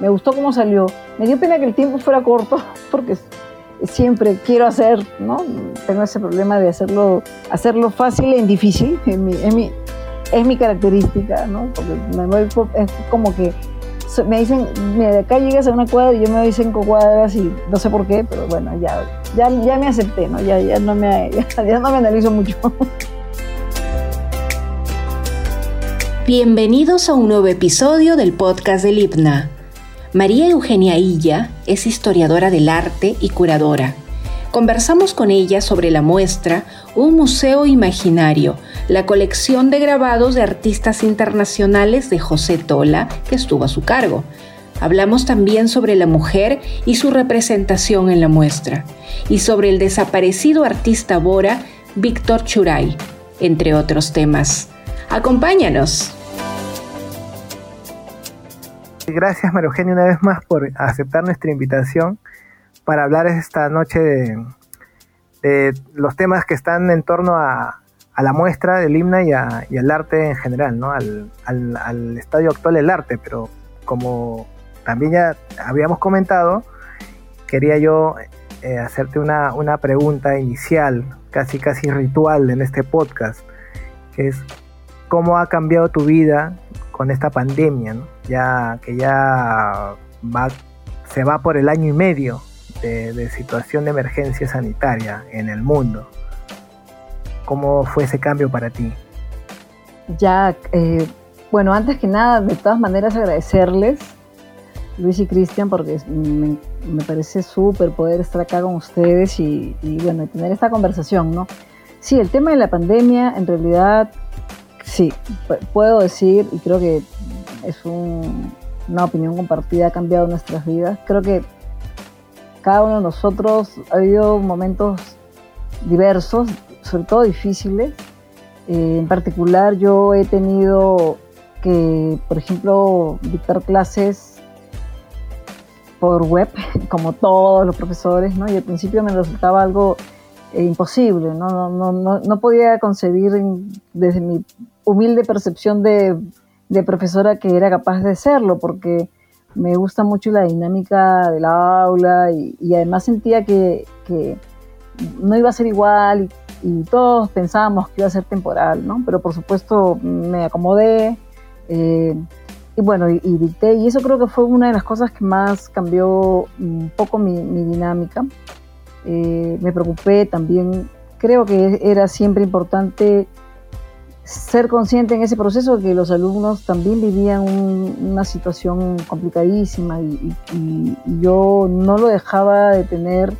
me gustó cómo salió. Me dio pena que el tiempo fuera corto, porque siempre quiero hacer, ¿no? Tengo ese problema de hacerlo, hacerlo fácil e difícil, es mi, es mi, característica, ¿no? Porque me voy, es como que me dicen, mira, de acá llegas a una cuadra y yo me doy cinco cuadras y no sé por qué, pero bueno, ya, ya, ya me acepté, ¿no? Ya, ya, no me, ya no me analizo mucho. Bienvenidos a un nuevo episodio del podcast del IPNA. María Eugenia Illa es historiadora del arte y curadora. Conversamos con ella sobre la muestra Un Museo Imaginario, la colección de grabados de artistas internacionales de José Tola, que estuvo a su cargo. Hablamos también sobre la mujer y su representación en la muestra, y sobre el desaparecido artista Bora, Víctor Churay, entre otros temas. Acompáñanos. Gracias, María Eugenia, una vez más por aceptar nuestra invitación para hablar esta noche de, los temas que están en torno a, la muestra del himno y, al arte en general, ¿no? Al, estadio actual del arte, pero como también ya habíamos comentado, quería yo eh, hacerte una, pregunta inicial, casi casi ritual en este podcast, que es cómo ha cambiado tu vida con esta pandemia, ya que ya va, se va por el año y medio de, situación de emergencia sanitaria en el mundo. ¿Cómo fue ese cambio para ti? Ya, eh, bueno, antes que nada, de todas maneras agradecerles, Luis y Cristian, porque me, parece súper poder estar acá con ustedes y, y, bueno, tener esta conversación, ¿no? Sí, el tema de la pandemia en realidad Sí, puedo decir, y creo que es una opinión compartida, ha cambiado nuestras vidas. Creo que cada uno de nosotros ha habido momentos diversos, sobre todo difíciles. Eh, en particular, yo he tenido que, por ejemplo, dictar clases por web, como todos los profesores, ¿no? Y al principio me resultaba algo eh, imposible, ¿no? No, no, no podía concebir desde mi humilde percepción de, profesora que era capaz de serlo, porque me gusta mucho la dinámica del aula y, además sentía que, no iba a ser igual y, todos pensábamos que iba a ser temporal, ¿no? Pero por supuesto me acomodé eh, y bueno, y, dicté, y eso creo que fue una de las cosas que más cambió un poco mi, dinámica. Eh, me preocupé también, creo que era siempre importante ser consciente en ese proceso de que los alumnos también vivían una situación complicadísima y, yo no lo dejaba de tener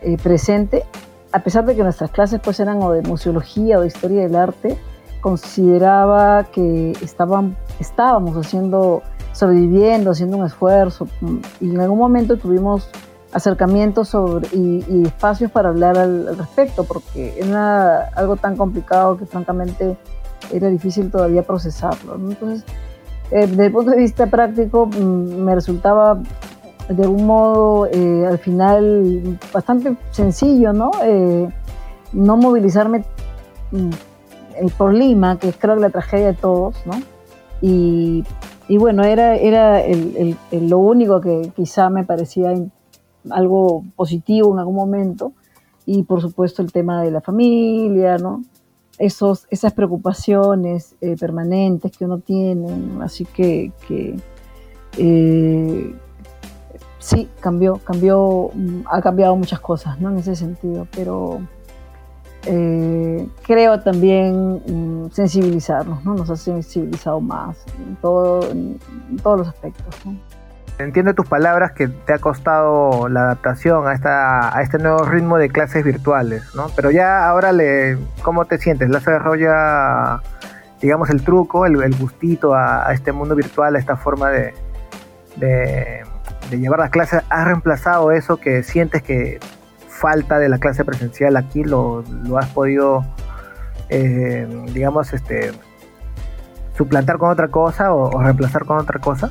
eh, presente, a pesar de que nuestras clases pues eran o de museología o de historia del arte, consideraba que estaban, estábamos haciendo, sobreviviendo, haciendo un esfuerzo y en algún momento tuvimos acercamientos sobre, y, espacios para hablar al, respecto, porque era algo tan complicado que francamente era difícil todavía procesarlo. Entonces, eh, desde el punto de vista práctico, mm, me resultaba de algún modo eh, al final bastante sencillo, ¿no? Eh, no movilizarme mm, por Lima, que es creo que la tragedia de todos, ¿no? Y, y bueno, era, era el, el, lo único que quizá me parecía algo positivo en algún momento. Y por supuesto el tema de la familia, ¿no? Esos, esas preocupaciones eh, permanentes que uno tiene. Así que, eh, sí, cambió, cambió, ha cambiado muchas cosas, ¿no? En ese sentido, pero eh, creo también mm, sensibilizarnos, ¿no? Nos ha sensibilizado más en, todo, en todos los aspectos. Entiendo tus palabras que te ha costado la adaptación a, esta, a este nuevo ritmo de clases virtuales, ¿no? Pero ya ahora, le, ¿cómo te sientes? ¿Le has desarrolla, digamos, el truco, el, gustito a, este mundo virtual, a esta forma de, llevar las clases? ¿Has reemplazado eso que sientes que falta de la clase presencial aquí? ¿Lo, lo has podido, eh, digamos, este, suplantar con otra cosa o reemplazar con otra cosa?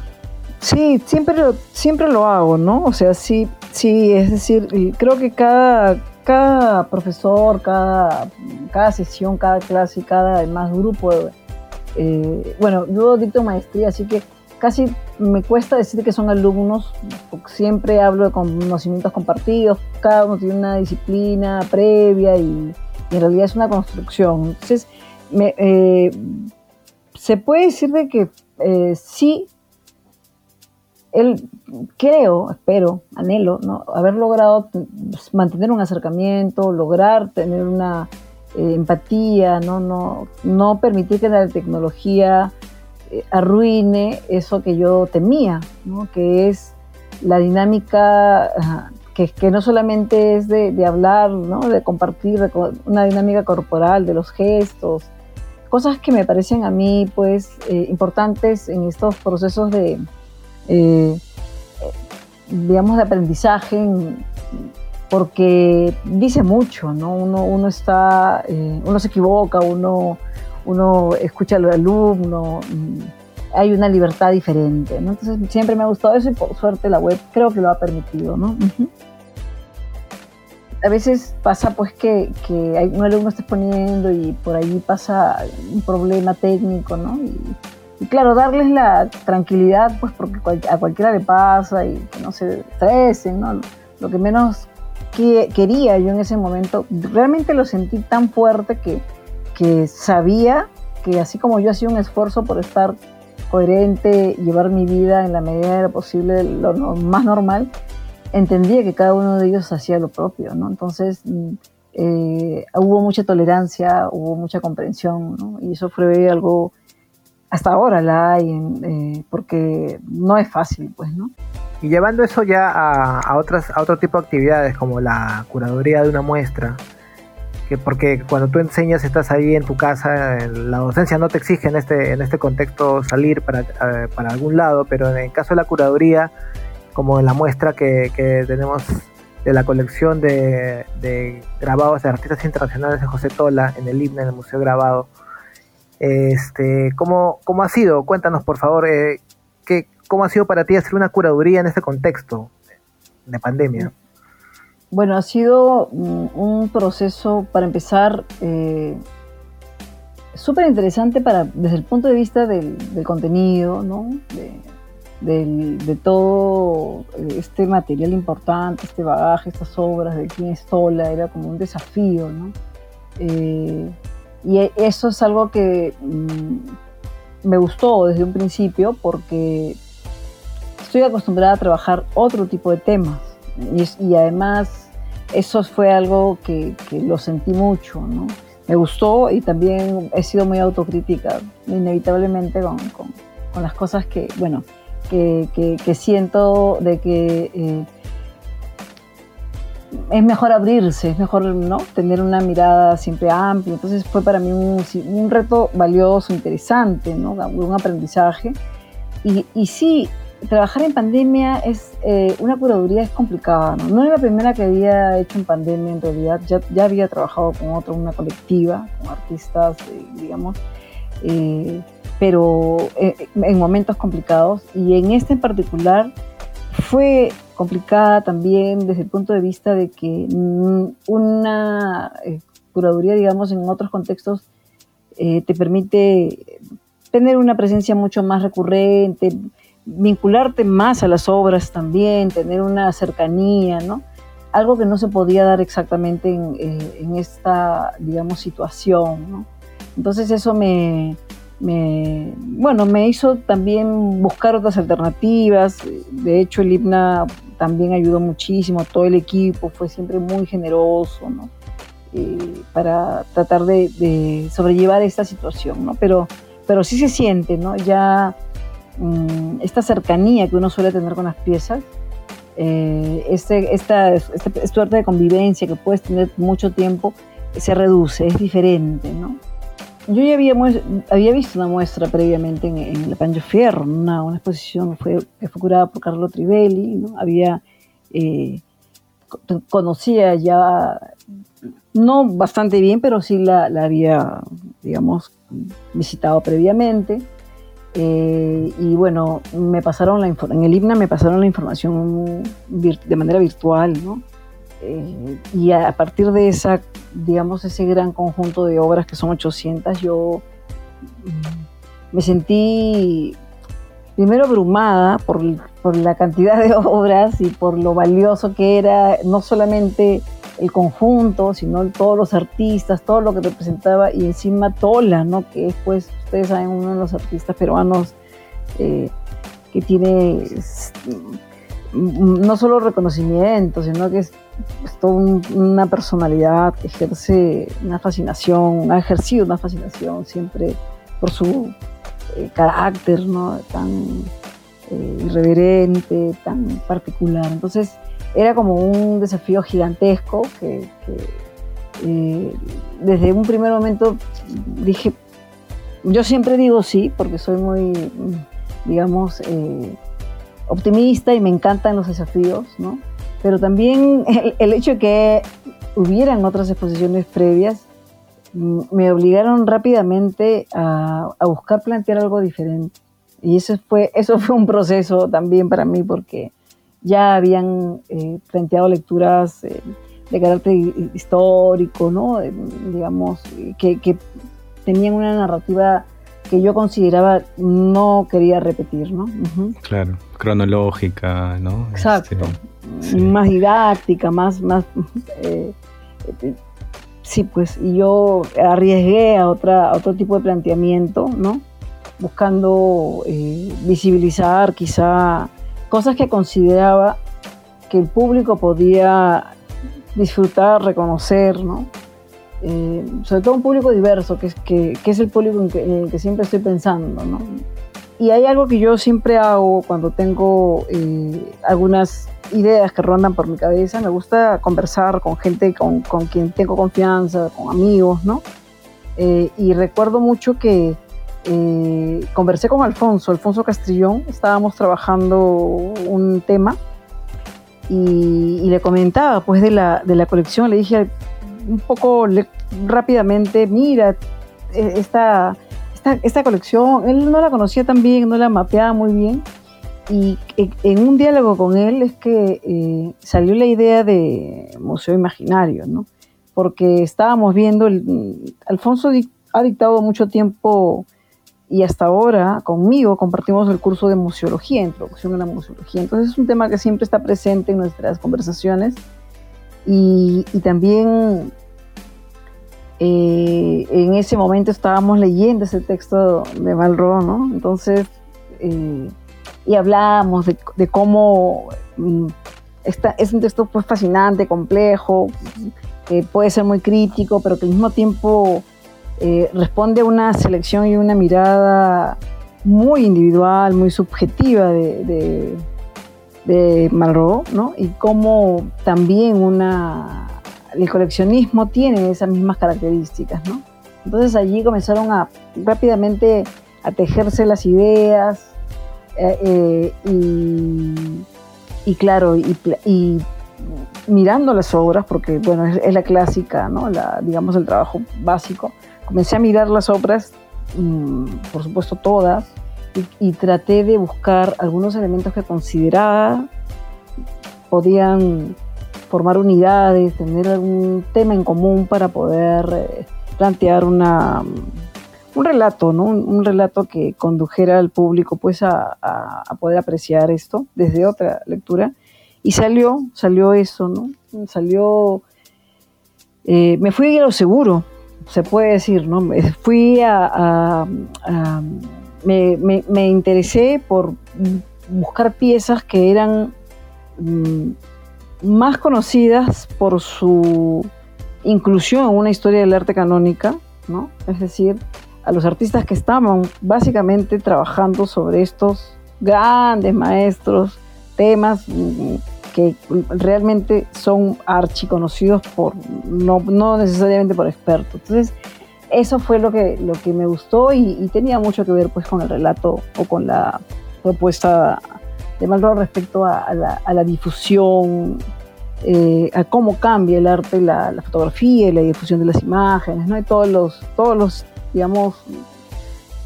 Sí, siempre, siempre lo hago, ¿no? O sea, sí, sí, es decir, creo que cada, cada profesor, cada, cada sesión, cada clase, cada además grupo, eh, bueno, yo dicto maestría, así que casi me cuesta decir que son alumnos, porque siempre hablo de conocimientos compartidos, cada uno tiene una disciplina previa y, en realidad es una construcción. Entonces, eh, se puede decir de que eh, sí, él creo, espero, anhelo, ¿no? haber logrado mantener un acercamiento, lograr tener una eh, empatía, ¿no? No, no permitir que la tecnología eh, arruine eso que yo temía, ¿no? que es la dinámica que, que, no solamente es de, de hablar, ¿no? de compartir, una dinámica corporal, de los gestos, cosas que me parecen a mí pues eh, importantes en estos procesos de, eh, digamos, de aprendizaje, porque dice mucho, ¿no? Uno, uno está, uno se equivoca, uno uno escucha al alumno, hay una libertad diferente. Entonces siempre me ha gustado eso y por suerte la web creo que lo ha permitido, ¿no? A veces pasa pues que, que un alumno está exponiendo y por ahí pasa un problema técnico, ¿no? Claro, darles la tranquilidad, pues porque a cualquiera le pasa y que no se estresen, ¿no? Lo que menos que, quería yo en ese momento, realmente lo sentí tan fuerte que, que sabía que así como yo hacía un esfuerzo por estar coherente, llevar mi vida en la medida de lo posible, lo más normal, entendía que cada uno de ellos hacía lo propio, ¿no? Entonces mm, eh, hubo mucha tolerancia, hubo mucha comprensión, ¿no? Y eso fue algo, hasta ahora la hay, eh, porque no es fácil, pues, ¿no? Y llevando eso ya a, otras, a otro tipo de actividades como la curaduría de una muestra, porque cuando tú enseñas estás ahí en tu casa, la docencia no te exige en este, en este contexto salir para, eh, para algún lado, pero en el caso de la curaduría, como en la muestra que, que tenemos de la colección de, de, grabados de artistas internacionales de José Tola en el himno en el Museo Grabado, este, ¿cómo, ¿cómo ha sido? Cuéntanos por favor, eh, ¿qué, ¿cómo ha sido para ti hacer una curaduría en este contexto de pandemia? Bueno, ha sido un proceso, para empezar, eh, súper interesante desde el punto de vista del, contenido, ¿no? De, todo este material importante, este bagaje, estas obras de quién es Sola, era como un desafío, ¿no? Eh, y eso es algo que mm, me gustó desde un principio porque estoy acostumbrada a trabajar otro tipo de temas y, además eso fue algo que, lo sentí mucho, ¿no? Me gustó y también he sido muy autocrítica, inevitablemente con, con, las cosas que, bueno, que, que, siento de que eh, es mejor abrirse, es mejor ¿no? tener una mirada siempre amplia. Entonces fue para mí un, un reto valioso, interesante, ¿no? un aprendizaje. Y, y sí, trabajar en pandemia es eh, una curaduría es complicada, ¿no? No era la primera que había hecho en pandemia en realidad, ya, ya había trabajado con otro, una colectiva, con artistas, eh, digamos, eh, pero en momentos complicados y en este en particular fue complicada también desde el punto de vista de que una curaduría, digamos, en otros contextos te permite tener una presencia mucho más recurrente, vincularte más a las obras también, tener una cercanía, ¿no? Algo que no se podía dar exactamente en, eh, esta, digamos, situación, ¿no? Entonces eso me, bueno, me hizo también buscar otras alternativas. De hecho, el IPNA también ayudó muchísimo, todo el equipo fue siempre muy generoso, ¿no? Eh, para tratar de, de, sobrellevar esta situación, ¿no? Pero, pero sí se siente, ¿no? Ya Mm, esta cercanía que uno suele tener con las piezas, eh, este, esta, este, suerte de convivencia que puedes tener mucho tiempo, se reduce, es diferente, ¿no? Yo ya había, había visto una muestra previamente en, en La Pancho Fierro, una, exposición fue, que fue curada por Carlo Trivelli, ¿no? Había, eh, conocía ya, no bastante bien, pero sí la, la había, digamos, visitado previamente. Eh, y bueno, me pasaron la en el IPNA me pasaron la información de manera virtual, ¿no? Eh, y a, partir de esa, digamos, ese gran conjunto de obras que son 800, yo me sentí primero abrumada por, por, la cantidad de obras y por lo valioso que era no solamente el conjunto, sino todos los artistas, todo lo que representaba y encima Tola, ¿no? que es pues, ustedes saben, uno de los artistas peruanos eh, que tiene no solo reconocimiento, sino que es, toda una personalidad que ejerce una fascinación, ha ejercido una fascinación siempre por su eh, carácter, ¿no? Tan eh, irreverente, tan particular. Entonces era como un desafío gigantesco que, eh, desde un primer momento dije, yo siempre digo sí, porque soy muy, digamos, optimista y me encantan los desafíos, ¿no? Pero también el, hecho de que hubieran otras exposiciones previas mm, me obligaron rápidamente a, buscar plantear algo diferente. Y eso fue, eso fue un proceso también para mí porque ya habían eh, planteado lecturas eh, de carácter histórico, ¿no? digamos, que, que, tenían una narrativa que yo consideraba no quería repetir, ¿no? Claro, cronológica, ¿no? Exacto. Este, más didáctica, más, más eh, sí, pues, y yo arriesgué a otra, otro tipo de planteamiento, ¿no? Buscando eh, visibilizar quizá cosas que consideraba que el público podía disfrutar, reconocer, ¿no? Eh, sobre todo un público diverso, que es, que, es el público en, el que siempre estoy pensando. ¿no? Y hay algo que yo siempre hago cuando tengo eh, algunas ideas que rondan por mi cabeza, me gusta conversar con gente con, con quien tengo confianza, con amigos, ¿no? Eh, y recuerdo mucho que conversé con Alfonso, Alfonso Castrillón, estábamos trabajando un tema y, y, le comentaba pues de la, de la colección, le dije, un poco rápidamente, mira, e, esta, esta, colección, él no la conocía tan bien, no la mapeaba muy bien, y en un diálogo con él es que eh, salió la idea de Museo Imaginario, ¿no? Porque estábamos viendo, Alfonso ha dictado mucho tiempo y hasta ahora conmigo compartimos el curso de museología, introducción a la museología. Entonces es un tema que siempre está presente en nuestras conversaciones y, también eh, en ese momento estábamos leyendo ese texto de Malraux, ¿no? Entonces, eh, y hablábamos de, cómo mm, es un texto pues, fascinante, complejo, que puede ser muy crítico, pero que al mismo tiempo eh, responde a una selección y una mirada muy individual, muy subjetiva de Malraux, ¿no? Y cómo también una, el coleccionismo tiene esas mismas características, ¿no? Entonces allí comenzaron a rápidamente a tejerse las ideas eh, eh, y, claro, y, mirando las obras, porque bueno, es, la clásica, ¿no? La, digamos el trabajo básico, comencé a mirar las obras, mm, por supuesto todas, y, traté de buscar algunos elementos que consideraba podían formar unidades, tener algún tema en común para poder eh, plantear una, un relato, ¿no? Un, relato que condujera al público pues a, poder apreciar esto desde otra lectura. Y salió, salió eso, ¿no? Salió, eh, me fui a lo seguro, se puede decir, ¿no? Fui a me, interesé por buscar piezas que eran mm, más conocidas por su inclusión en una historia del arte canónica, ¿no? Es decir, a los artistas que estaban básicamente trabajando sobre estos grandes maestros, temas mm, que realmente son archiconocidos por, no, no necesariamente por expertos. Entonces, eso fue lo que, lo que me gustó y, tenía mucho que ver pues con el relato o con la propuesta de Malraux respecto a, la, difusión, eh, a cómo cambia el arte, la, fotografía y la difusión de las imágenes, ¿no? Y todos los, todos los digamos,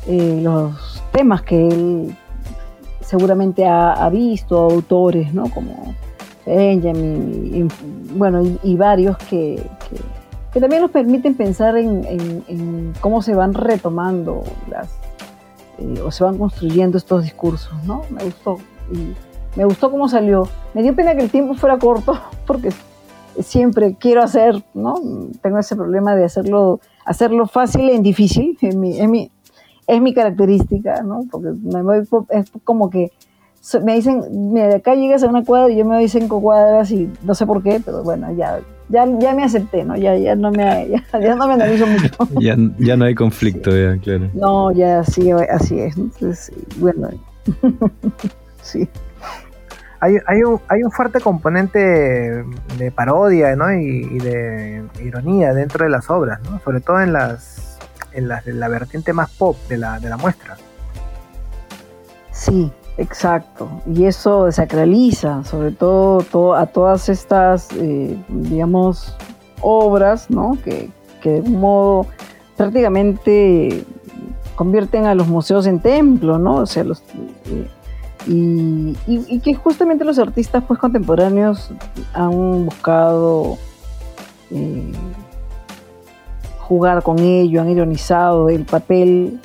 eh, los temas que él seguramente ha, visto, autores, ¿no? Como Benjamin, y, bueno, y, varios que que también nos permiten pensar en, cómo se van retomando las, eh, o se van construyendo estos discursos, ¿no? Me gustó. Me gustó cómo salió. Me dio pena que el tiempo fuera corto, porque siempre quiero hacer, ¿no? Tengo ese problema de hacerlo, hacerlo fácil e difícil, es mi, es mi, característica, ¿no? Porque me voy, es como que me dicen, mira, de acá llegas a una cuadra y yo me doy cinco cuadras y no sé por qué, pero bueno, ya, ya, ya me acepté, ¿no? Ya, ya, no, me, ya, no me analizo mucho. ya, ya no hay conflicto, ya, claro. No, ya sí, así es. Entonces, bueno, sí. Hay, hay, un, hay un fuerte componente de parodia ¿no? y, de ironía dentro de las obras, ¿no? sobre todo en las, en las de la vertiente más pop de la, de la muestra. Sí, Exacto, y eso desacraliza sobre todo, a todas estas, eh, digamos, obras, ¿no? Que, de un modo prácticamente convierten a los museos en templo, ¿no? O sea, los, eh, y, que justamente los artistas pues contemporáneos han buscado eh, jugar con ello, han ironizado el papel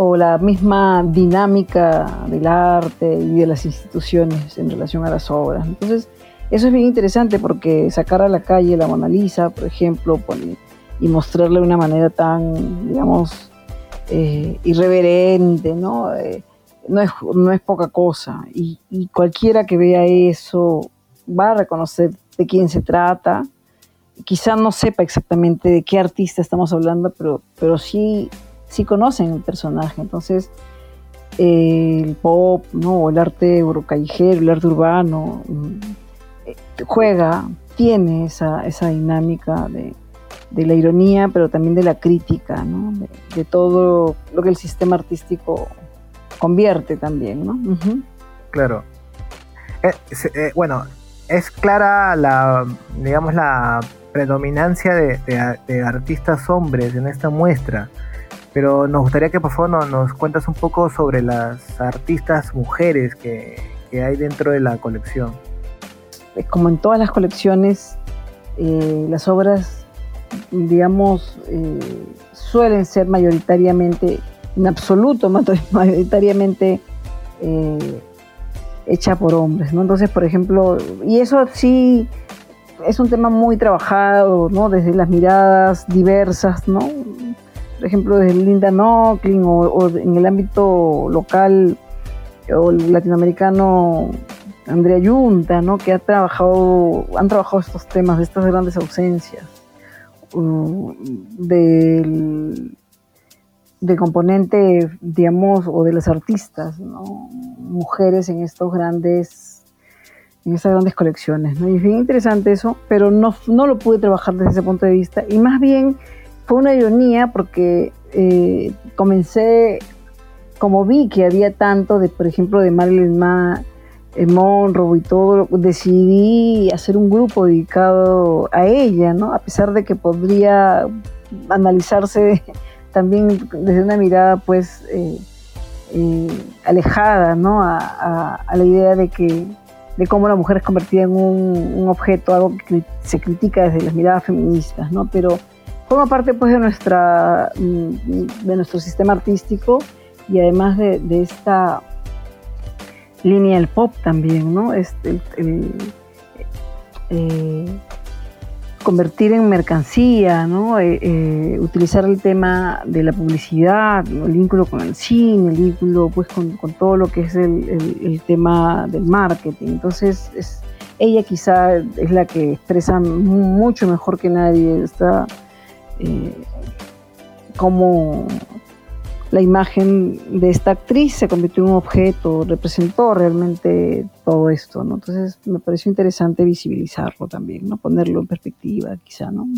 o la misma dinámica del arte y de las instituciones en relación a las obras. Entonces, eso es bien interesante porque sacar a la calle la Mona Lisa, por ejemplo, y mostrarle de una manera tan, digamos, eh, irreverente, ¿no? Eh, no, es, no es poca cosa. Y, cualquiera que vea eso va a reconocer de quién se trata. Quizá no sepa exactamente de qué artista estamos hablando, pero, pero sí sí conocen el personaje. Entonces, el pop, ¿no? el arte eurocallejero, el arte urbano, mm, eh, juega, tiene esa, esa dinámica de, la ironía, pero también de la crítica, ¿no? de, todo lo que el sistema artístico convierte también. ¿no? Claro. Eh, eh, bueno, es clara la, digamos, la predominancia de, de artistas hombres en esta muestra pero nos gustaría que por favor nos, nos cuentas un poco sobre las artistas mujeres que, hay dentro de la colección. Como en todas las colecciones, eh, las obras, digamos, eh, suelen ser mayoritariamente, en absoluto mayoritariamente eh, hecha por hombres, ¿no? Entonces, por ejemplo, y eso sí es un tema muy trabajado, ¿no? Desde las miradas diversas, ¿no? Por ejemplo, desde Linda Nocklin o, en el ámbito local o latinoamericano, Andrea Yunta, ¿no? que ha trabajado, han trabajado estos temas de estas grandes ausencias, uh, del, componente, digamos, o de las artistas, mujeres en estos grandes, en estas grandes colecciones. ¿no? Y es bien interesante eso, pero no, no lo pude trabajar desde ese punto de vista, y más bien fue una ironía porque eh, comencé, como vi que había tanto de, por ejemplo, de Marilyn eh, Monroe y todo, decidí hacer un grupo dedicado a ella, ¿no? A pesar de que podría analizarse también desde una mirada, pues, eh, alejada, ¿no? A, la idea de que de cómo la mujer es convertida en un, un objeto, algo que se critica desde las miradas feministas, ¿no? Pero forma parte pues de nuestra mm, de nuestro sistema artístico y además de, esta línea del pop también, ¿no? Este, eh, convertir en mercancía, ¿no? Eh, eh, utilizar el tema de la publicidad, el vínculo con el cine, el vínculo pues con, todo lo que es el, tema del marketing. Entonces, es, ella quizá es la que expresa mucho mejor que nadie esta eh, cómo la imagen de esta actriz se convirtió en un objeto, representó realmente todo esto, ¿no? Entonces me pareció interesante visibilizarlo también, ¿no? Ponerlo en perspectiva, quizá, ¿no?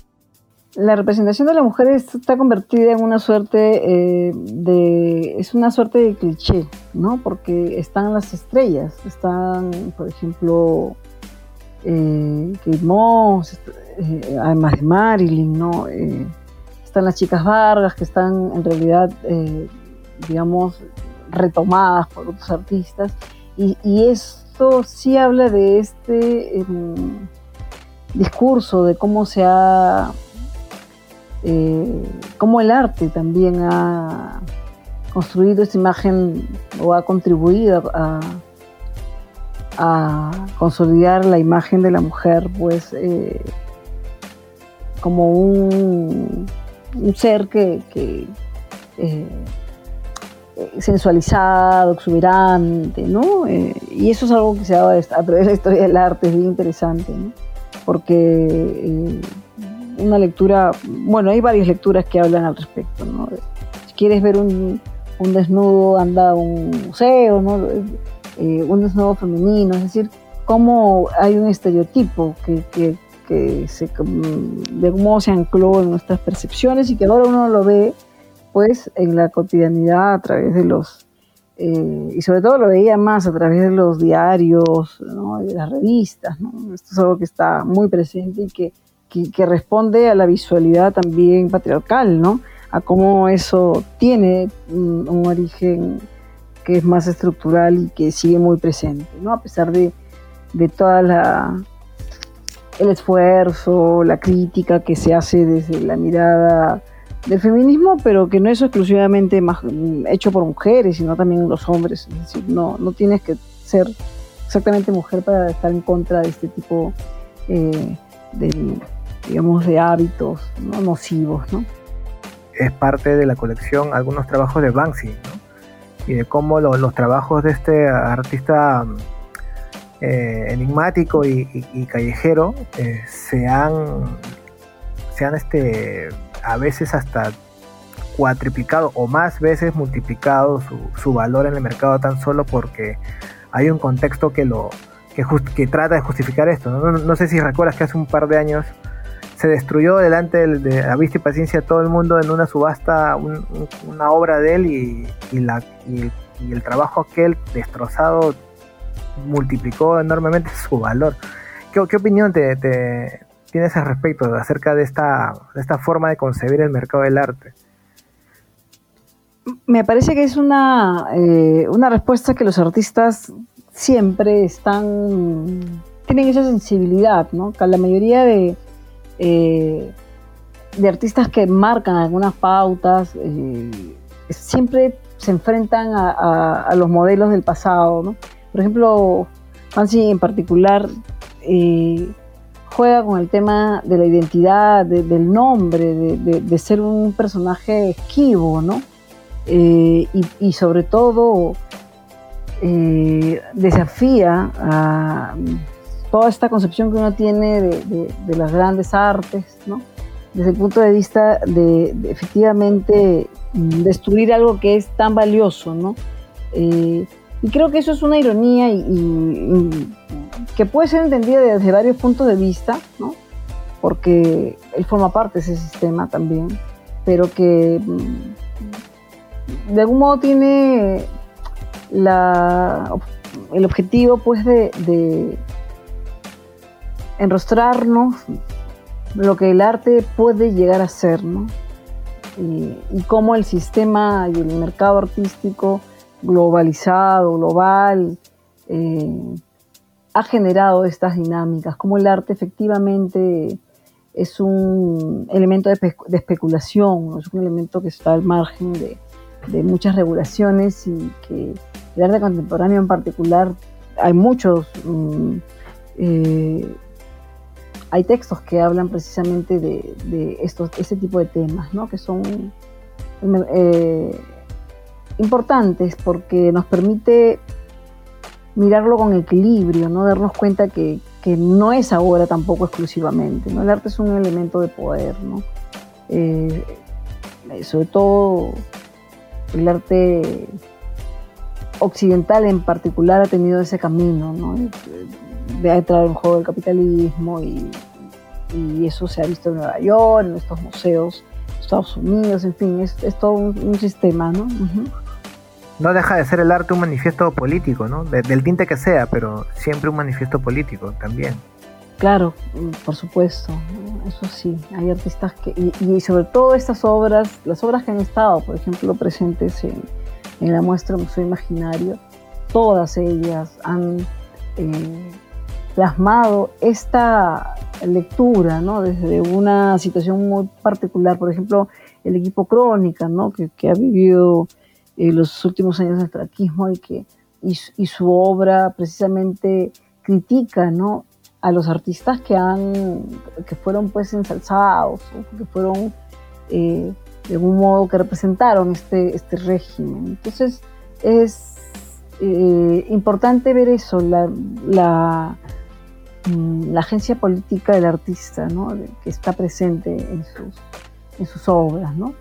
La representación de la mujer está convertida en una suerte eh, de. es una suerte de cliché, ¿no? Porque están las estrellas, están, por ejemplo, eh, Moss, eh, además de Marilyn, ¿no? Eh, están las chicas Vargas, que están en realidad, eh, digamos, retomadas por otros artistas. Y, esto sí habla de este em, discurso, de cómo se ha cómo el arte también ha construido esta imagen o ha contribuido a, consolidar la imagen de la mujer, pues como un, ser que, eh, sensualizado, exuberante, ¿no? y eso es algo que se da a través de la historia del arte, es bien interesante, ¿no? Porque una lectura, bueno, hay varias lecturas que hablan al respecto, ¿no? Si quieres ver un, desnudo, anda a un museo, ¿no? Eh, un desnudo femenino, es decir, cómo hay un estereotipo que, se, de modo se ancló en nuestras percepciones y que ahora uno lo ve pues en la cotidianidad a través de los, eh, y sobre todo lo veía más a través de los diarios, de las revistas, ¿no? esto es algo que está muy presente y que que, responde a la visualidad también patriarcal, ¿no? A cómo eso tiene un, origen que es más estructural y que sigue muy presente, ¿no? A pesar de, de toda la el esfuerzo, la crítica que se hace desde la mirada del feminismo, pero que no es exclusivamente hecho por mujeres, sino también los hombres. Es decir, no, no tienes que ser exactamente mujer para estar en contra de este tipo eh, de, digamos, de hábitos ¿no? nocivos. ¿no? Es parte de la colección algunos trabajos de Banksy ¿no? y de cómo los trabajos de este artista eh, enigmático y, callejero eh, se han, se han este, a veces hasta cuatriplicado o más veces multiplicado su, su, valor en el mercado tan solo porque hay un contexto que lo que, que trata de justificar esto. ¿no? Sé si recuerdas que hace un par de años se destruyó delante de, la vista y paciencia de todo el mundo en una subasta una obra de él y, la, y, el trabajo aquel destrozado multiplicó enormemente su valor. ¿Qué, opinión te, tienes al respecto acerca de esta, esta forma de concebir el mercado del arte? Me parece que es una, eh, una respuesta que los artistas siempre están, tienen esa sensibilidad, ¿no? Que la mayoría de, eh, de artistas que marcan algunas pautas, eh, siempre se enfrentan a, los modelos del pasado. Por ejemplo, Fancy en particular eh, juega con el tema de la identidad, del nombre, de, ser un personaje esquivo, ¿no? y, sobre todo desafía a toda esta concepción que uno tiene de, las grandes artes, ¿no? desde el punto de vista de, efectivamente destruir algo que es tan valioso, ¿no? Y creo que eso es una ironía y, que puede ser entendida desde varios puntos de vista, ¿no? Porque él forma parte de ese sistema también, pero que mm, de algún modo tiene la, el objetivo pues de, enrostrarnos lo que el arte puede llegar a ser, ¿no? Y, cómo el sistema y el mercado artístico globalizado, global, eh, ha generado estas dinámicas, cómo el arte efectivamente es un elemento de, especulación, es un elemento que está al margen de, muchas regulaciones y que el arte contemporáneo en particular, hay muchos mm, eh, hay textos que hablan precisamente de, estos, este tipo de temas, ¿no? que son eh, importantes porque nos permite mirarlo con equilibrio, ¿no? darnos cuenta que, no es ahora tampoco exclusivamente. ¿no? El arte es un elemento de poder. ¿no? Eh, sobre todo el arte occidental en particular ha tenido ese camino. ¿no? de entrar en juego del capitalismo y, eso se ha visto en Nueva York, en estos museos, Estados Unidos, en fin, es, todo un, sistema, ¿no? No deja de ser el arte un manifiesto político, ¿no? del tinte que sea, pero siempre un manifiesto político también. Claro, por supuesto, eso sí, hay artistas que, y, sobre todo estas obras, las obras que han estado, por ejemplo, presentes en, en la muestra Museo Imaginario, todas ellas han eh, plasmado esta lectura, ¿no? Desde una situación muy particular, por ejemplo, el equipo Crónica, ¿no? Que, ha vivido eh, los últimos años del traquismo y que y, su obra precisamente critica, ¿no? A los artistas que han que fueron pues ensalzados, que fueron eh, de algún modo que representaron este, este régimen. Entonces es eh, importante ver eso, la, la, mm, la, agencia política del artista, ¿no? que está presente en sus, en sus obras. ¿no?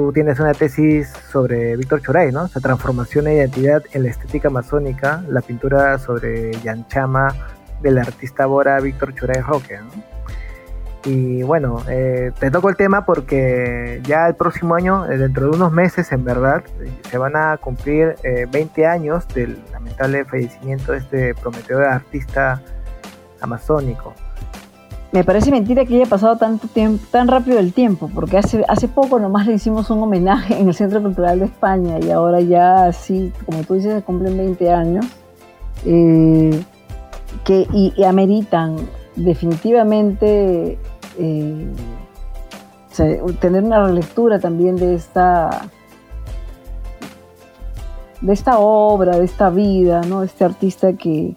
Tú tienes una tesis sobre Víctor Choray, ¿no? Su transformación de identidad en la estética masónica, la pintura sobre Yanchama del artista Bora Víctor Choray Roque. ¿no? Y bueno, eh, te toco el tema porque ya el próximo año, eh, dentro de unos meses en verdad, se van a cumplir 20 eh, años del lamentable fallecimiento de este prometedor artista amazónico. Me parece mentira que haya pasado tanto tiempo, tan rápido el tiempo, porque hace, hace poco nomás le hicimos un homenaje en el Centro Cultural de España y ahora ya así, como tú dices, cumplen 20 años que, y ameritan definitivamente eh, tener una relectura también de esta de esta obra, de esta vida, ¿no? este artista que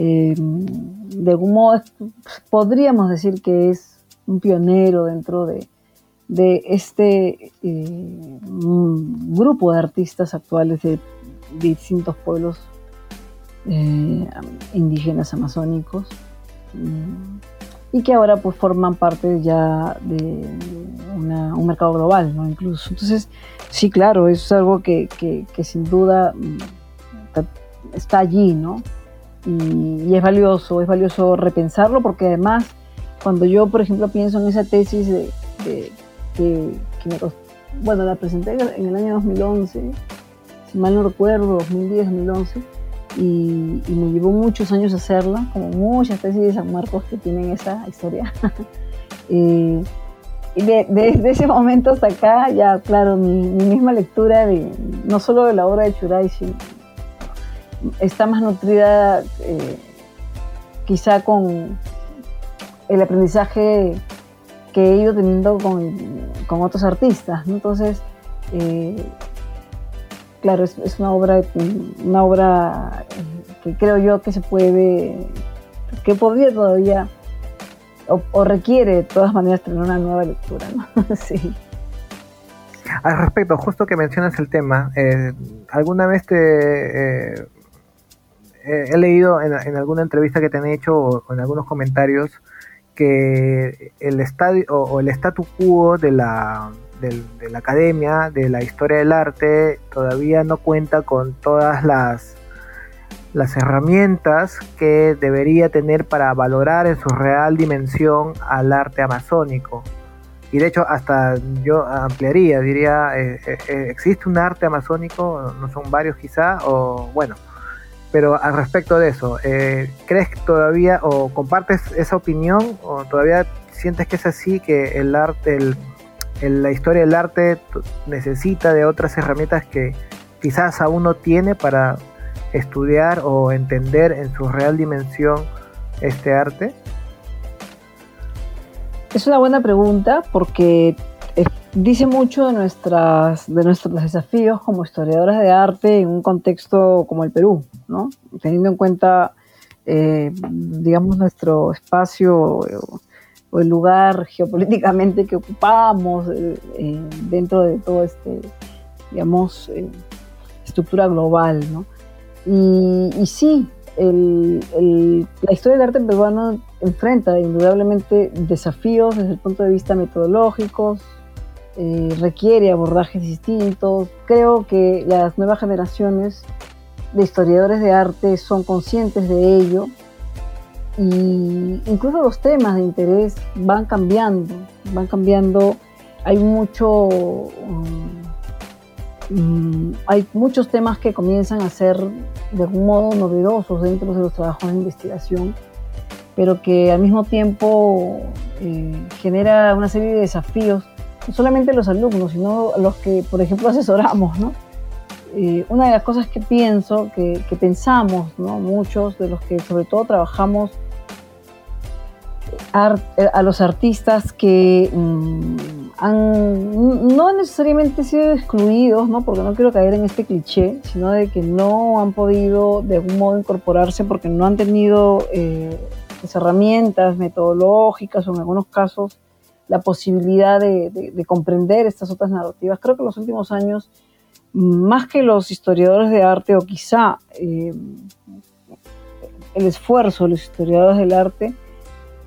eh, de algún modo podríamos decir que es un pionero dentro de, este eh, grupo de artistas actuales de, distintos pueblos indígenas amazónicos. Mm, y que ahora pues forman parte ya de un mercado global, ¿no? Incluso. Entonces, sí, claro, es algo que, sin duda mm, está allí, ¿no? Y, es valioso, es valioso repensarlo porque además cuando yo, por ejemplo, pienso en esa tesis de, que, me, bueno, la presenté en el año 2011, si mal no recuerdo, 2010, 2011, y, me llevó muchos años hacerla, como muchas tesis de San Marcos que tienen esa historia. y desde ese momento hasta acá, ya claro, mi, misma lectura de no solo de la obra de Churay, sino está más nutrida eh, quizá con el aprendizaje que he ido teniendo con, con otros artistas. Entonces, eh, claro, es, una obra, una obra eh, que creo yo que se puede, que podría todavía, o, requiere de todas maneras tener una nueva lectura, sí. Al respecto, justo que mencionas el tema, alguna vez te he leído en, alguna entrevista que te han hecho o, en algunos comentarios que el estadio o el statu quo de la de la academia, de la historia del arte, todavía no cuenta con todas las, las herramientas que debería tener para valorar en su real dimensión al arte amazónico. Y de hecho hasta yo ampliaría, diría, eh, eh, eh, ¿existe un arte amazónico? No son varios quizá, o bueno, pero al respecto de eso, ¿crees que todavía o compartes esa opinión o todavía sientes que es así, que el arte, la historia del arte necesita de otras herramientas que quizás aún no tiene para estudiar o entender en su real dimensión este arte? Es una buena pregunta porque eh, dice mucho de, nuestras, de nuestros desafíos como historiadoras de arte en un contexto como el Perú, ¿no? teniendo en cuenta, eh, digamos, nuestro espacio o el lugar geopolíticamente que ocupamos eh, eh, dentro de todo este, digamos, eh, estructura global, ¿no? Y, sí, la historia del arte peruano enfrenta indudablemente desafíos desde el punto de vista metodológicos, requiere abordajes distintos. Creo que las nuevas generaciones de historiadores de arte son conscientes de ello y incluso los temas de interés van cambiando, van cambiando. Hay mucho, um, mm, hay muchos temas que comienzan a ser de algún modo novedosos dentro de los trabajos de investigación, pero que al mismo tiempo eh, genera una serie de desafíos, solamente los alumnos, sino los que, por ejemplo, asesoramos, ¿no? eh, una de las cosas que pienso, que, pensamos, ¿no? muchos de los que sobre todo trabajamos eh, a los artistas que mm, han no necesariamente sido excluidos, ¿no? porque no quiero caer en este cliché, sino de que no han podido de algún modo incorporarse porque no han tenido eh, herramientas metodológicas o en algunos casos la posibilidad de, comprender estas otras narrativas. Creo que en los últimos años, más que los historiadores de arte o quizá eh, el esfuerzo de los historiadores del arte,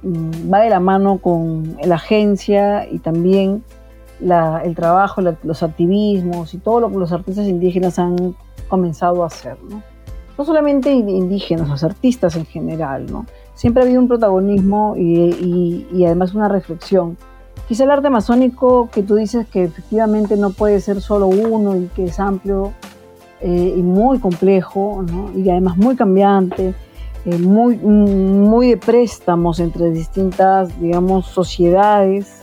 mm, va de la mano con la agencia y también el trabajo, los activismos y todo lo que los artistas indígenas han comenzado a hacer. No, no solamente indígenas, los artistas en general, ¿no? siempre ha habido un protagonismo y, además una reflexión. Quizá el arte masónico que tú dices que efectivamente no puede ser solo uno y que es amplio eh, y muy complejo y además muy cambiante, eh, muy, muy de préstamos entre distintas, digamos, sociedades,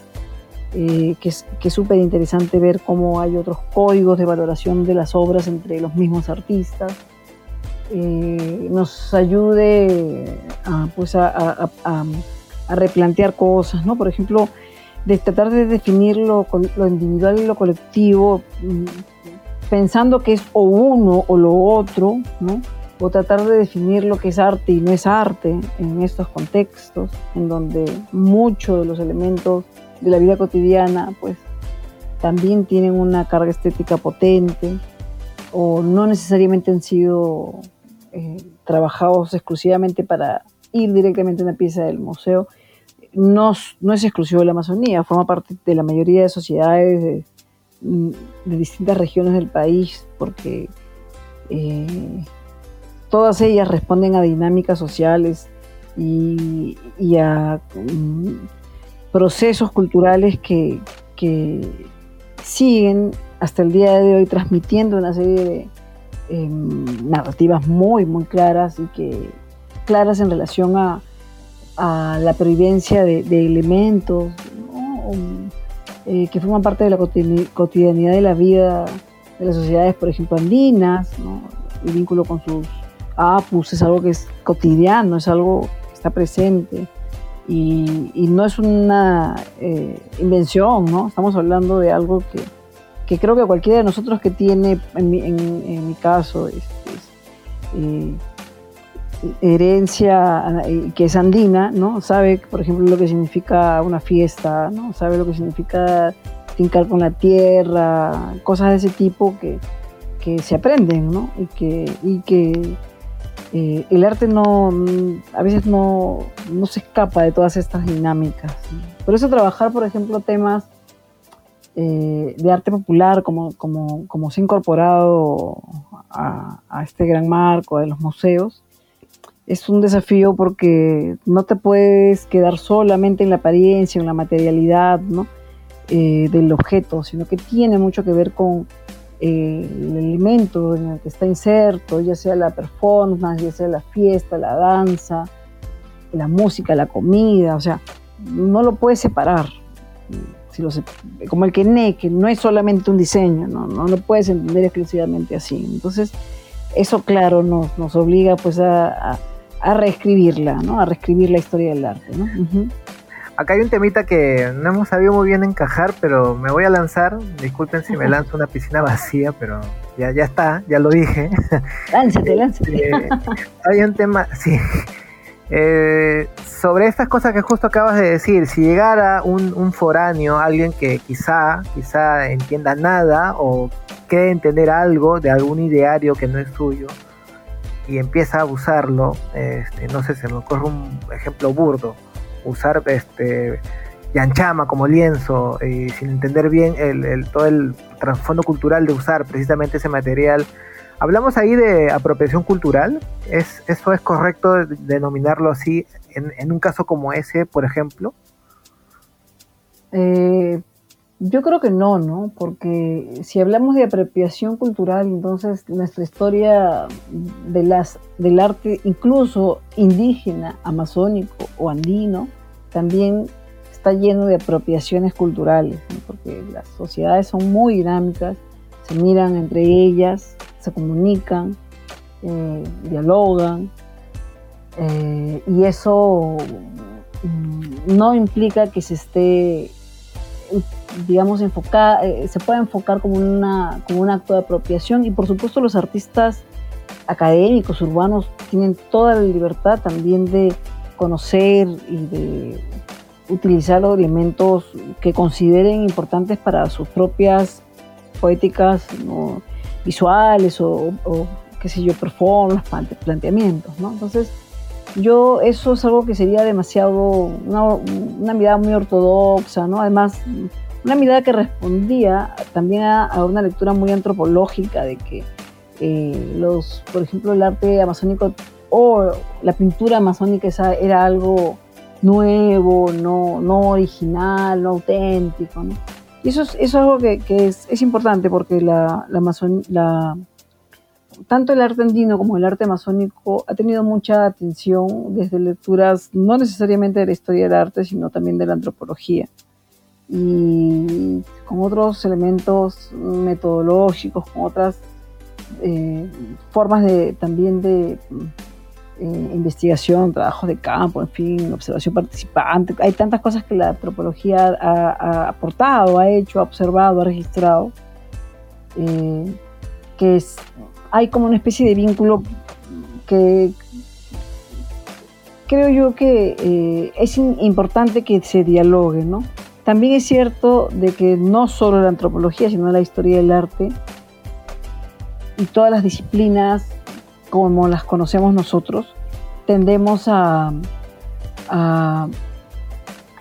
eh, que es súper interesante ver cómo hay otros códigos de valoración de las obras entre los mismos artistas. Nos ayude a, pues a, replantear cosas, ¿no? Por ejemplo, de tratar de definir lo, individual y lo colectivo, mm, pensando que es o uno o lo otro. O tratar de definir lo que es arte y no es arte en estos contextos, en donde muchos de los elementos de la vida cotidiana, pues, también tienen una carga estética potente o no necesariamente han sido eh, trabajados exclusivamente para ir directamente a una pieza del museo, no, es exclusivo de la Amazonía, forma parte de la mayoría de sociedades de, distintas regiones del país, porque eh, todas ellas responden a dinámicas sociales y, a mm, procesos culturales que, que siguen hasta el día de hoy transmitiendo una serie de, Em, narrativas muy, muy claras y que claras en relación a, la pervivencia de, elementos eh, que forman parte de la cotidianidad de la vida de las sociedades, por ejemplo, andinas, el vínculo con sus apus es algo que es cotidiano, es algo que está presente. Y, no es una eh, invención, ¿no? Estamos hablando de algo que, que creo que cualquiera de nosotros que tiene, en mi, caso, eh, herencia eh, que es andina, ¿no? Sabe, por ejemplo, lo que significa una fiesta, ¿no? Sabe lo que significa fincar con la tierra, cosas de ese tipo que, se aprenden, ¿no? Y que, y que eh, el arte no, a veces no, no, se escapa de todas estas dinámicas. Por eso trabajar, por ejemplo, temas eh, de arte popular, como, como, como, se ha incorporado a, este gran marco de los museos, es un desafío porque no te puedes quedar solamente en la apariencia, en la materialidad eh, del objeto, sino que tiene mucho que ver con eh, el elemento en el que está inserto, ya sea la performance, ya sea la fiesta, la danza, la música, la comida, o sea, no lo puedes separar. Como el que que no es solamente un diseño, no, no lo puedes entender exclusivamente así. Entonces, eso claro nos, nos obliga pues a, reescribirla, ¿no? a reescribir la historia del arte. ¿no? Acá hay un temita que no hemos sabido muy bien encajar, pero me voy a lanzar. Disculpen si me lanzo una piscina vacía, pero ya, ya está, ya lo dije. Lánzate, lánzate. Eh, hay un tema, sí, eh, sobre estas cosas que justo acabas de decir, si llegara un, foráneo, alguien que quizá, quizá entienda nada o cree entender algo de algún ideario que no es suyo y empieza a usarlo, este, no sé, se me ocurre un ejemplo burdo, usar este yanchama como lienzo y sin entender bien el, todo el trasfondo cultural de usar precisamente ese material Hablamos ahí de apropiación cultural. ¿Es, ¿Eso es correcto denominarlo así en, un caso como ese, por ejemplo? Eh, yo creo que no, ¿no? Porque si hablamos de apropiación cultural, entonces nuestra historia de las, del arte, incluso indígena, amazónico o andino, también está lleno de apropiaciones culturales, porque las sociedades son muy dinámicas, se miran entre ellas, se comunican, eh, dialogan, eh, y eso mm, no implica que se esté, digamos, enfocada, se pueda enfocar como, una, como un acto de apropiación, y por supuesto los artistas académicos, urbanos, tienen toda la libertad también de conocer y de utilizar los elementos que consideren importantes para sus propias poéticas visuales o, qué sé yo, performance, planteamientos, ¿no? Entonces, yo eso es algo que sería demasiado, una, mirada muy ortodoxa, ¿no? Además, una mirada que respondía también a, una lectura muy antropológica de que eh, los, por ejemplo, el arte amazónico o la pintura amazónica era algo nuevo, no, no original, no auténtico. ¿no? Y eso es, eso es algo que, que es, es, importante porque la, la, la, tanto el arte andino como el arte amazónico ha tenido mucha atención desde lecturas no necesariamente de la historia del arte, sino también de la antropología. Y con otros elementos metodológicos, con otras eh, formas de, también de eh, investigación, trabajo de campo, en fin, observación participante. Hay tantas cosas que la antropología ha, aportado, ha hecho, ha observado, ha registrado, eh, que es, hay como una especie de vínculo que creo yo que eh, es importante que se dialogue, ¿no? También es cierto de que no solo la antropología, sino la historia del arte y todas las disciplinas como las conocemos nosotros, tendemos a,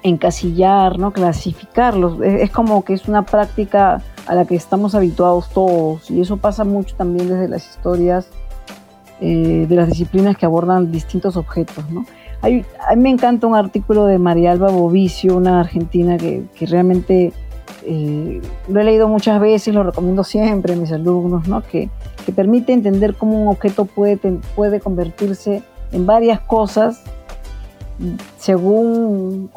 encasillar, ¿no? clasificarlos. Es, como que es una práctica a la que estamos habituados todos y eso pasa mucho también desde las historias eh, de las disciplinas que abordan distintos objetos. ¿no? a mí me encanta un artículo de María Alba Bovicio, una argentina que, realmente eh, lo he leído muchas veces, lo recomiendo siempre a mis alumnos, ¿no? que que permite entender cómo un objeto puede, puede convertirse en varias cosas según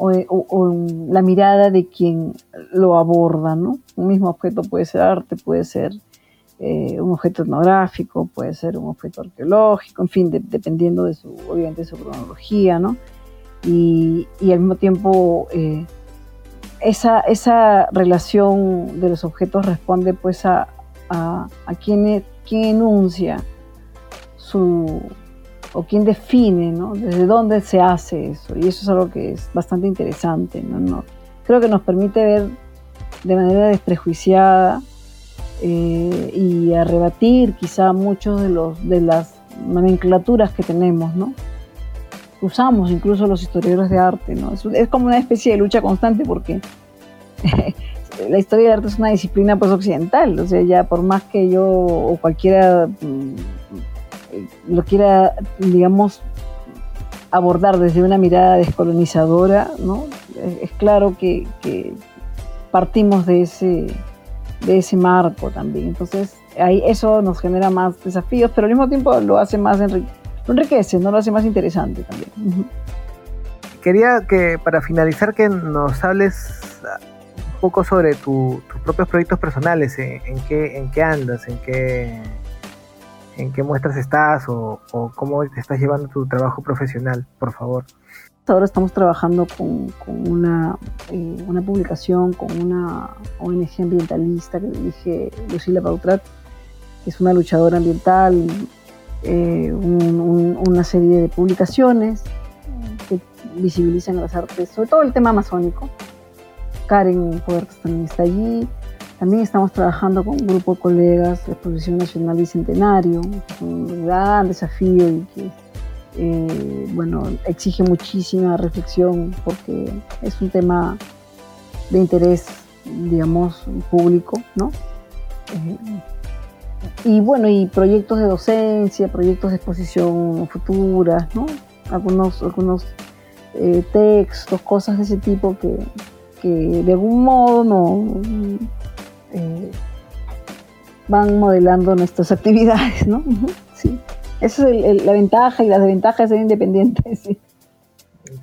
la mirada de quien lo aborda, ¿no? Un mismo objeto puede ser arte, puede ser eh, un objeto etnográfico, puede ser un objeto arqueológico, en fin, dependiendo de su, obviamente, de su cronología, ¿no? Y, al mismo tiempo, eh, esa, esa relación de los objetos responde pues a, a, a quién enuncia su o quién define, ¿no? Desde dónde se hace eso. Y eso es algo que es bastante interesante, ¿no? creo que nos permite ver de manera desprejuiciada eh, y a quizá muchos de los de las nomenclaturas que tenemos, ¿no? Usamos incluso los historiadores de arte, ¿no? Es, es como una especie de lucha constante porque la historia del arte es una disciplina pues occidental, o sea, ya por más que yo o cualquiera mm, lo quiera, digamos, abordar desde una mirada descolonizadora, ¿no? Es, claro que, partimos de ese, de ese marco también. Entonces, ahí eso nos genera más desafíos, pero al mismo tiempo lo hace más enriquece, ¿no? Lo hace más interesante también. Quería que para finalizar que nos hables poco sobre tus propios proyectos personales, en, qué, en qué andas, en qué, en qué muestras estás o, cómo te estás llevando tu trabajo profesional, por favor. Ahora estamos trabajando con, una, eh, una, publicación con una ONG ambientalista que dirige Lucila Pautrat, que es una luchadora ambiental, eh, una serie de publicaciones que visibilizan las artes, sobre todo el tema amazónico, Karen Puertas también está allí. También estamos trabajando con un grupo de colegas de Exposición Nacional Bicentenario, un gran desafío y que eh, bueno, exige muchísima reflexión porque es un tema de interés, digamos, público, ¿no? Eh, y bueno, y proyectos de docencia, proyectos de exposición futuras, ¿no? Algunos, algunos eh, textos, cosas de ese tipo que, que de algún modo no eh, van modelando nuestras actividades, ¿no? Sí. Esa es la ventaja y las desventajas de ser independientes, sí.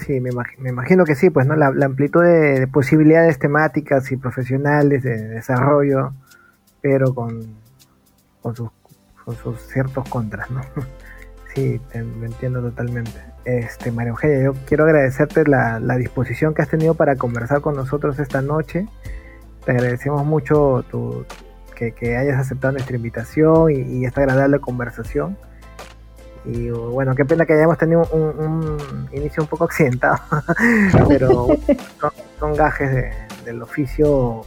Sí, me, imagino, que sí, pues, ¿no? La, amplitud de, posibilidades temáticas y profesionales de desarrollo, pero con, con sus, con sus ciertos contras, ¿no? Sí, te, lo entiendo totalmente. Este, María Eugenia, yo quiero agradecerte la, disposición que has tenido para conversar con nosotros esta noche. Te agradecemos mucho tu, que, hayas aceptado nuestra invitación y, esta agradable conversación. Y bueno, qué pena que hayamos tenido un, inicio un poco accidentado, pero son, gajes del oficio,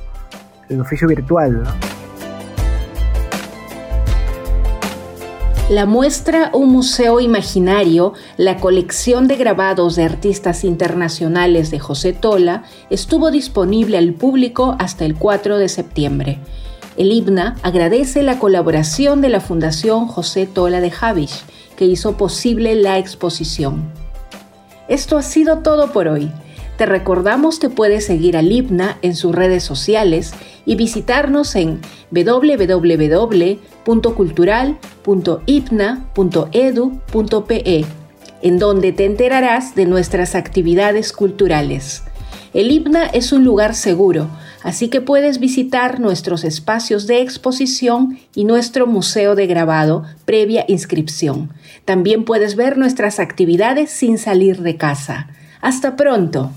del oficio virtual, ¿no? La muestra Un Museo Imaginario, la colección de grabados de artistas internacionales de José Tola, estuvo disponible al público hasta el 4 de septiembre. El IBNA agradece la colaboración de la Fundación José Tola de Javish, que hizo posible la exposición. Esto ha sido todo por hoy. Te recordamos que puedes seguir al IBNA en sus redes sociales y visitarnos en www.cultural.ipna.edu.pe, en donde te enterarás de nuestras actividades culturales. El IPNA es un lugar seguro, así que puedes visitar nuestros espacios de exposición y nuestro museo de grabado previa inscripción. También puedes ver nuestras actividades sin salir de casa. Hasta pronto.